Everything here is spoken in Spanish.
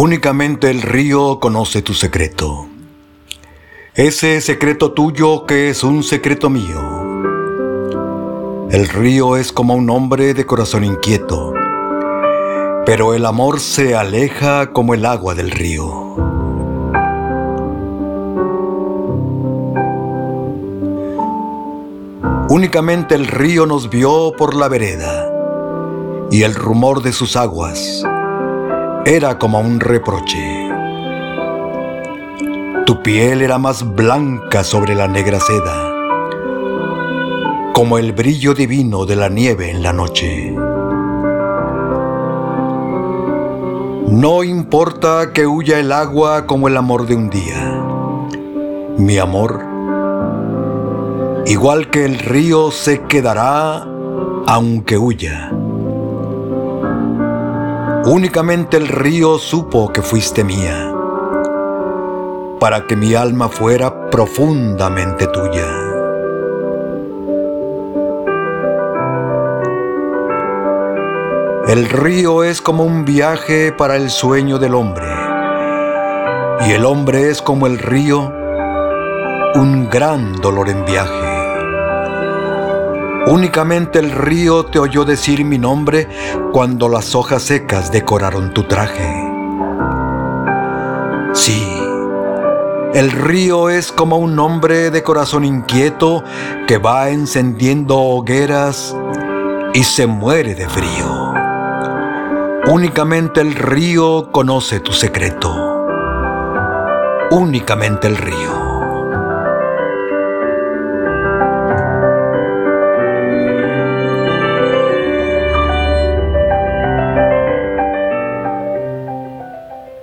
Únicamente el río conoce tu secreto. Ese secreto tuyo que es un secreto mío. El río es como un hombre de corazón inquieto, pero el amor se aleja como el agua del río. Únicamente el río nos vio por la vereda y el rumor de sus aguas era como un reproche. Tu piel era más blanca sobre la negra seda, como el brillo divino de la nieve en la noche. No importa que huya el agua como el amor de un día. Mi amor, igual que el río, se quedará aunque huya. Únicamente el río supo que fuiste mía, para que mi alma fuera profundamente tuya. El río es como un viaje para el sueño del hombre, y el hombre es como el río, un gran dolor en viaje. Únicamente el río te oyó decir mi nombre cuando las hojas secas decoraron tu traje. Sí, el río es como un hombre de corazón inquieto que va encendiendo hogueras y se muere de frío. Únicamente el río conoce tu secreto. Únicamente el río.